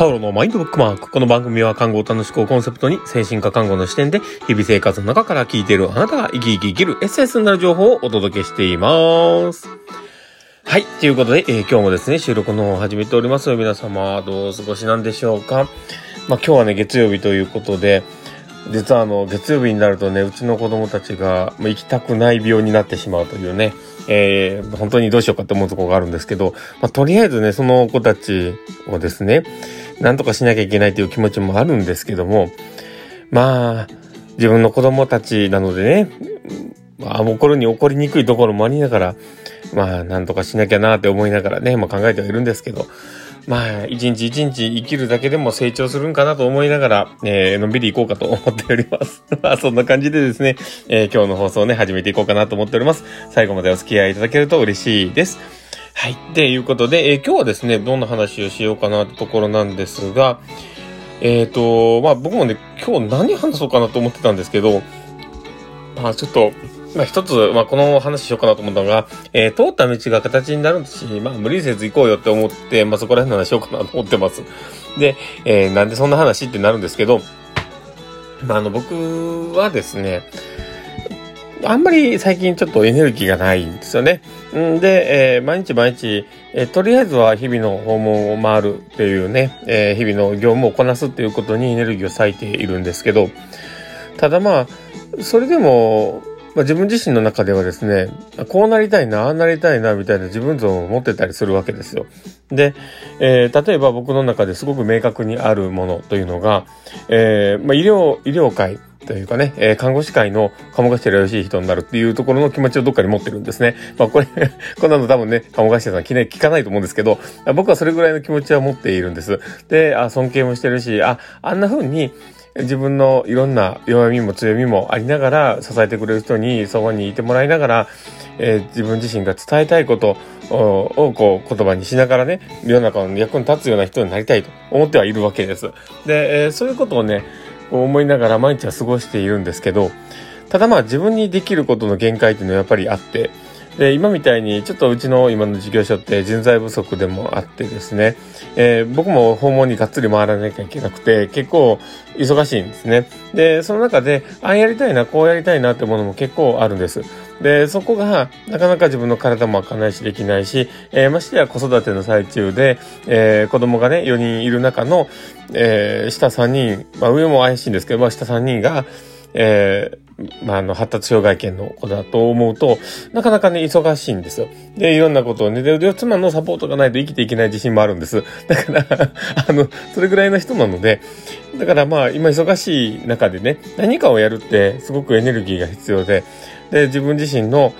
パウロのマインドブックマーク。この番組は看護を楽しくコンセプトに精神科看護の視点で日々生活の中から聞いているあなたが生き生き生きるエッセンスになる情報をお届けしています。はい。ということで、えー、今日もですね、収録の方を始めております皆様、どうお過ごしなんでしょうか。まあ今日はね、月曜日ということで、実はあの、月曜日になるとね、うちの子供たちが、まあ、行きたくない病になってしまうというね、えー、本当にどうしようかって思うところがあるんですけど、まあ、とりあえずね、その子たちをですね、なんとかしなきゃいけないという気持ちもあるんですけども、まあ、自分の子供たちなのでね、まあ、怒るに怒りにくいところもありながら、まあ、なんとかしなきゃなって思いながらね、まあ考えてはいるんですけど、まあ、一日一日生きるだけでも成長するんかなと思いながら、えー、のんびり行こうかと思っております。まあ、そんな感じでですね、えー、今日の放送ね、始めていこうかなと思っております。最後までお付き合いいただけると嬉しいです。はい。ということで、えー、今日はですね、どんな話をしようかなってところなんですが、えっ、ー、と、まあ僕もね、今日何話そうかなと思ってたんですけど、まあちょっと、まあ一つ、まあこの話しようかなと思ったのが、えー、通った道が形になるし、まあ無理せず行こうよって思って、まあそこら辺の話しようかなと思ってます。で、えー、なんでそんな話ってなるんですけど、まああの僕はですね、あんまり最近ちょっとエネルギーがないんですよね。んで、えー、毎日毎日、えー、とりあえずは日々の訪問を回るっていうね、えー、日々の業務をこなすっていうことにエネルギーを割いているんですけど、ただまあ、それでも、まあ、自分自身の中ではですね、こうなりたいな、ああなりたいな、みたいな自分像を持ってたりするわけですよ。で、えー、例えば僕の中ですごく明確にあるものというのが、えー、まあ、医療、医療界、というかね、えー、看護師会の鴨頭よろしい人になるっていうところの気持ちをどっかに持ってるんですね。まあこれ こんなの多分ね、鴨頭さん聞,、ね、聞かないと思うんですけど、僕はそれぐらいの気持ちは持っているんです。で、あ尊敬もしてるし、あ、あんな風に、自分のいろんな弱みも強みもありながら支えてくれる人にそこにいてもらいながら、えー、自分自身が伝えたいことをこう言葉にしながらね世の中の役に立つような人になりたいと思ってはいるわけです。で、えー、そういうことをね思いながら毎日は過ごしているんですけど、ただまあ自分にできることの限界っていうのはやっぱりあって、で、今みたいにちょっとうちの今の事業所って人材不足でもあってですね、えー、僕も訪問にがっつり回らなきゃいけなくて、結構忙しいんですね。で、その中で、ああやりたいな、こうやりたいなってものも結構あるんです。で、そこが、なかなか自分の体も開かないしできないし、えー、ましてや子育ての最中で、えー、子供がね、4人いる中の、えー、下3人、まあ上も怪しいんですけど、まあ下3人が、えー、まあ、あの、発達障害犬の子だと思うと、なかなかね、忙しいんですよ。で、いろんなことをね、で、妻のサポートがないと生きていけない自信もあるんです。だから あの、それぐらいの人なので、だからまあ、今忙しい中でね、何かをやるってすごくエネルギーが必要で、で、自分自身の、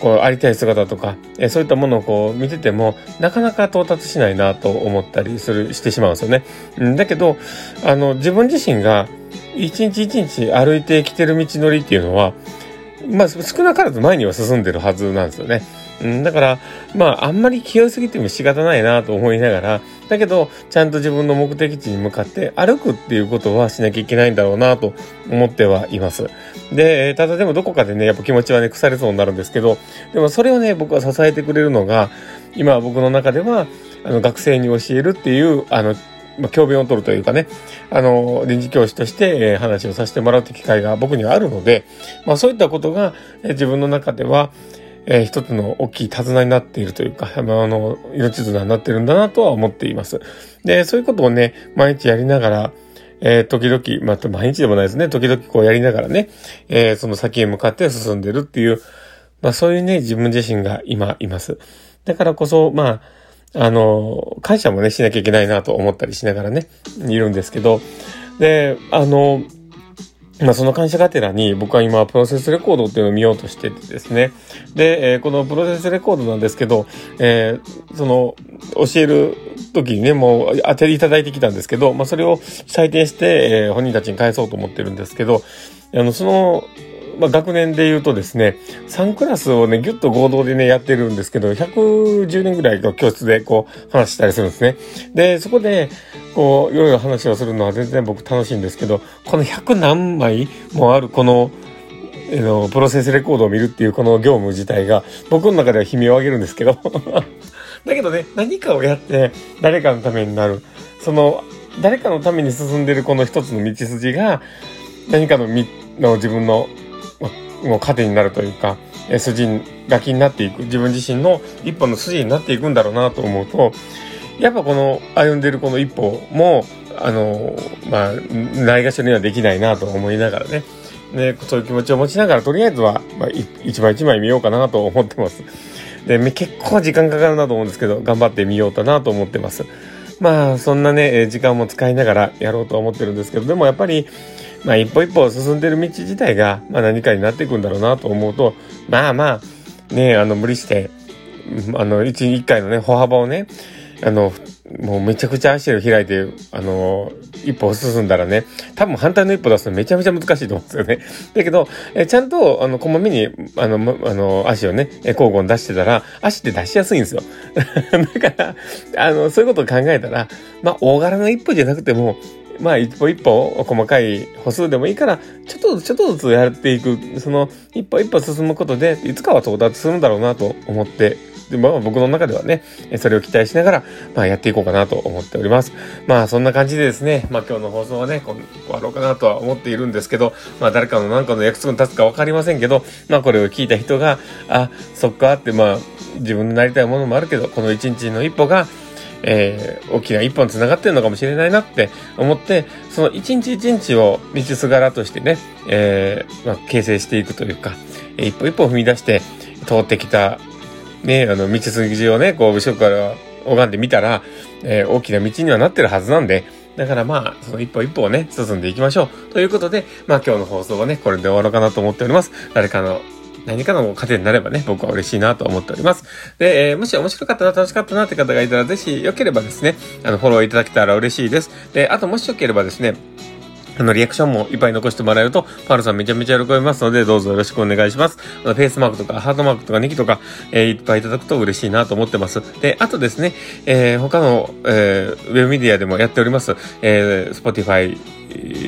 こう、ありたい姿とか、えそういったものをこう見てても、なかなか到達しないなと思ったりする、してしまうんですよね。んだけど、あの、自分自身が、一日一日歩いてきてる道のりっていうのは、まあ、少なからず前には進んでるはずなんですよね。うん、だから、まあ、あんまり気負いすぎても仕方ないなと思いながら、だけど、ちゃんと自分の目的地に向かって歩くっていうことはしなきゃいけないんだろうなと思ってはいます。で、ただでもどこかでね、やっぱ気持ちはね、腐れそうになるんですけど、でもそれをね、僕は支えてくれるのが、今僕の中では、あの、学生に教えるっていう、あの、まあ、教鞭を取るというかね、あの、臨時教師として、えー、話をさせてもらうって機会が僕にはあるので、まあそういったことが、えー、自分の中では、えー、一つの大きい手綱になっているというか、あの、命綱になってるんだなとは思っています。で、そういうことをね、毎日やりながら、えー、時々、まあ、毎日でもないですね。時々こうやりながらね、えー、その先へ向かって進んでるっていう、まあ、そういうね、自分自身が今います。だからこそ、まあ、あの、感謝もね、しなきゃいけないなと思ったりしながらね、いるんですけど、で、あの、まあ、その感謝がてらに僕は今プロセスレコードっていうのを見ようとしててですね。で、えー、このプロセスレコードなんですけど、えー、その、教える時にね、もう当てていただいてきたんですけど、まあ、それを採点して、えー、本人たちに返そうと思ってるんですけど、あの、その、まあ、学年で言うとですね、3クラスをね、ぎゅっと合同でね、やってるんですけど、110年ぐらいの教室でこう、話したりするんですね。で、そこで、こう、いろいろ話をするのは全然僕楽しいんですけど、この100何枚もあるこの、えの、プロセスレコードを見るっていうこの業務自体が、僕の中では悲鳴を上げるんですけど だけどね、何かをやって誰かのためになる。その、誰かのために進んでるこの一つの道筋が、何かのみ、の自分の、もう糧になるというか、え筋が気になっていく、自分自身の一歩の筋になっていくんだろうなと思うと、やっぱこの歩んでるこの一歩も、あの、まあ、ないがしろにはできないなと思いながらね、ね、そういう気持ちを持ちながら、とりあえずは、まあ、一枚一枚見ようかなと思ってます。で、結構時間かかるなと思うんですけど、頑張ってみようかなと思ってます。まあ、そんなね、時間も使いながらやろうと思ってるんですけど、でもやっぱり、まあ、一歩一歩進んでる道自体が、まあ、何かになっていくんだろうなと思うと、まあまあ、ね、あの、無理して、あの、一、一回のね、歩幅をね、あの、もうめちゃくちゃ足を開いて、あの、一歩進んだらね、多分反対の一歩出すのめちゃめちゃ難しいと思うんですよね。だけど、えちゃんと、あの、こまめに、あの、あの、足をね、交互に出してたら、足って出しやすいんですよ。だから、あの、そういうことを考えたら、まあ、大柄な一歩じゃなくても、まあ、一歩一歩、細かい歩数でもいいから、ちょっとずつ、ちょっとずつやっていく、その、一歩一歩進むことで、いつかは到達するんだろうなと思ってで、まあ僕の中ではね、それを期待しながら、まあやっていこうかなと思っております。まあそんな感じでですね、まあ今日の放送はね、こ終わろうかなとは思っているんですけど、まあ誰かの何かの約束に立つかわかりませんけど、まあこれを聞いた人が、あ、そっかって、まあ自分のなりたいものもあるけど、この一日の一歩が、えー、大きな一本繋がってるのかもしれないなって思って、その一日一日を道すがらとしてね、えー、まあ、形成していくというか、一歩一歩踏み出して通ってきたね、あの、道筋をね、こう、後ろから拝んでみたら、えー、大きな道にはなってるはずなんで、だからまあ、その一歩一歩をね、進んでいきましょう。ということで、まあ今日の放送はね、これで終わろうかなと思っております。誰かの何かの糧になればね、僕は嬉しいなと思っております。で、えー、もし面白かったな、楽しかったなって方がいたら、ぜひ良ければですね、あの、フォローいただけたら嬉しいです。で、あともしよければですね、あの、リアクションもいっぱい残してもらえると、パールさんめちゃめちゃ喜びますので、どうぞよろしくお願いします。あの、フェイスマークとか、ハートマークとか、ネギとか、えー、いっぱいいただくと嬉しいなと思ってます。で、あとですね、えー、他の、えー、ウェブメディアでもやっております、えー、Spotify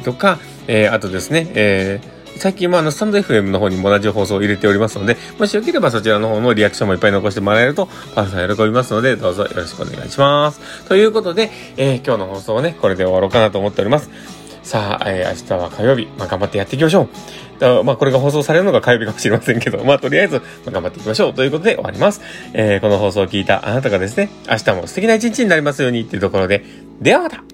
とか、えー、あとですね、えー、最近もあの、 stand.fm の方にも同じ放送を入れておりますので、もしよければそちらの方のリアクションもいっぱい残してもらえると、パールさん喜びますので、どうぞよろしくお願いします。ということで、えー、今日の放送はね、これで終わろうかなと思っております。さあ、えー、明日は火曜日、まあ、頑張ってやっていきましょう。まあ、これが放送されるのが火曜日かもしれませんけど、まあ、とりあえず、まあ、頑張っていきましょう。ということで終わります。えー、この放送を聞いたあなたがですね、明日も素敵な一日になりますようにっていうところで、ではまた